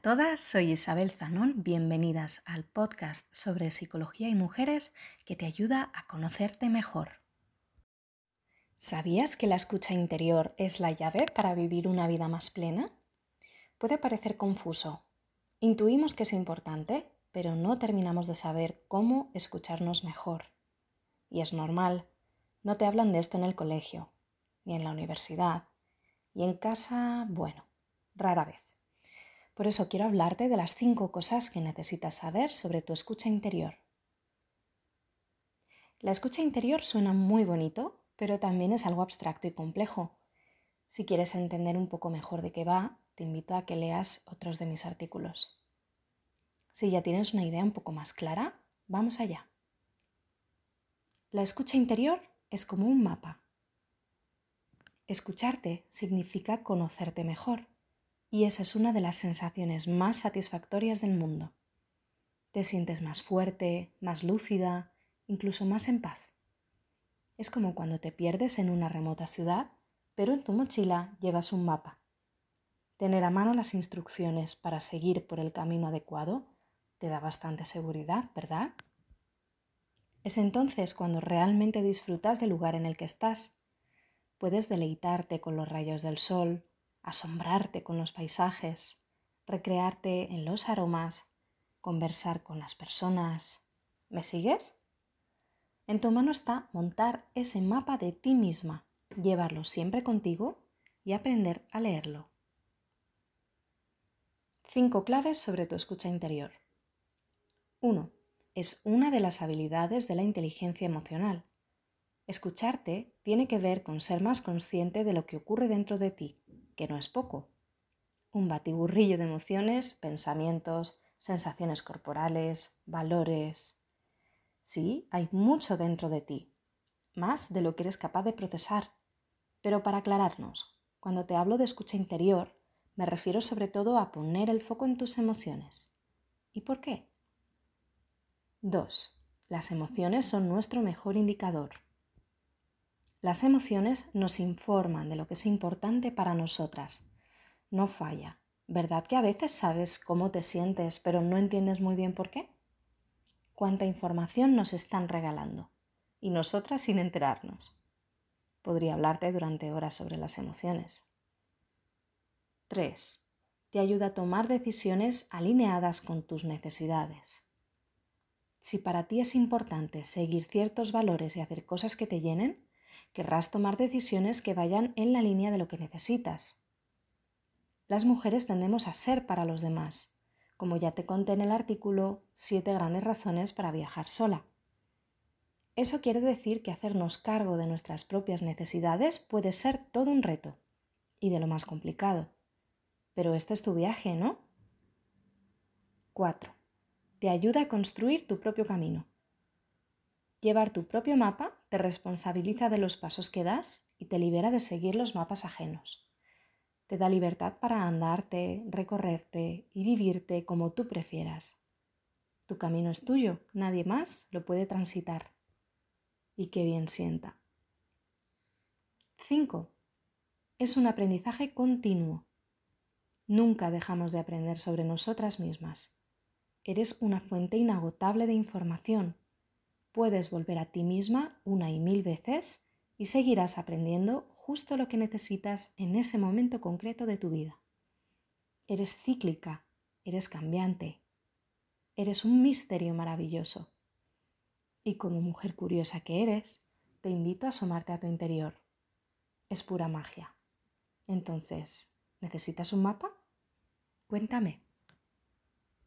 a todas, soy Isabel Zanón. Bienvenidas al podcast sobre psicología y mujeres que te ayuda a conocerte mejor. ¿Sabías que la escucha interior es la llave para vivir una vida más plena? Puede parecer confuso. Intuimos que es importante, pero no terminamos de saber cómo escucharnos mejor. Y es normal. No te hablan de esto en el colegio, ni en la universidad. Y en casa, bueno, rara vez. Por eso quiero hablarte de las cinco cosas que necesitas saber sobre tu escucha interior. La escucha interior suena muy bonito, pero también es algo abstracto y complejo. Si quieres entender un poco mejor de qué va, te invito a que leas otros de mis artículos. Si ya tienes una idea un poco más clara, vamos allá. La escucha interior es como un mapa. Escucharte significa conocerte mejor y esa es una de las sensaciones más satisfactorias del mundo. Te sientes más fuerte, más lúcida, incluso más en paz. Es como cuando te pierdes en una remota ciudad, pero en tu mochila llevas un mapa. Tener a mano las instrucciones para seguir por el camino adecuado te da bastante seguridad, ¿verdad? Es entonces cuando realmente disfrutas del lugar en el que estás. Puedes deleitarte con los rayos del sol, asombrarte con los paisajes, recrearte en los aromas, conversar con las personas. ¿Me sigues? En tu mano está montar ese mapa de ti misma, llevarlo siempre contigo y aprender a leerlo. Cinco claves sobre tu escucha interior. 1. Es una de las habilidades de la inteligencia emocional. Escucharte tiene que ver con ser más consciente de lo que ocurre dentro de ti que no es poco. Un batiburrillo de emociones, pensamientos, sensaciones corporales, valores. Sí, hay mucho dentro de ti, más de lo que eres capaz de procesar. Pero para aclararnos, cuando te hablo de escucha interior, me refiero sobre todo a poner el foco en tus emociones. ¿Y por qué? 2. Las emociones son nuestro mejor indicador. Las emociones nos informan de lo que es importante para nosotras. No falla. ¿Verdad que a veces sabes cómo te sientes, pero no entiendes muy bien por qué? ¿Cuánta información nos están regalando? Y nosotras sin enterarnos. Podría hablarte durante horas sobre las emociones. 3. Te ayuda a tomar decisiones alineadas con tus necesidades. Si para ti es importante seguir ciertos valores y hacer cosas que te llenen, querrás tomar decisiones que vayan en la línea de lo que necesitas. Las mujeres tendemos a ser para los demás, como ya te conté en el artículo Siete grandes razones para viajar sola. Eso quiere decir que hacernos cargo de nuestras propias necesidades puede ser todo un reto y de lo más complicado. Pero este es tu viaje, ¿no? 4. Te ayuda a construir tu propio camino. Llevar tu propio mapa te responsabiliza de los pasos que das y te libera de seguir los mapas ajenos. Te da libertad para andarte, recorrerte y vivirte como tú prefieras. Tu camino es tuyo, nadie más lo puede transitar. Y qué bien sienta. 5. Es un aprendizaje continuo. Nunca dejamos de aprender sobre nosotras mismas. Eres una fuente inagotable de información Puedes volver a ti misma una y mil veces y seguirás aprendiendo justo lo que necesitas en ese momento concreto de tu vida. Eres cíclica, eres cambiante, eres un misterio maravilloso. Y como mujer curiosa que eres, te invito a asomarte a tu interior. Es pura magia. Entonces, ¿necesitas un mapa? Cuéntame.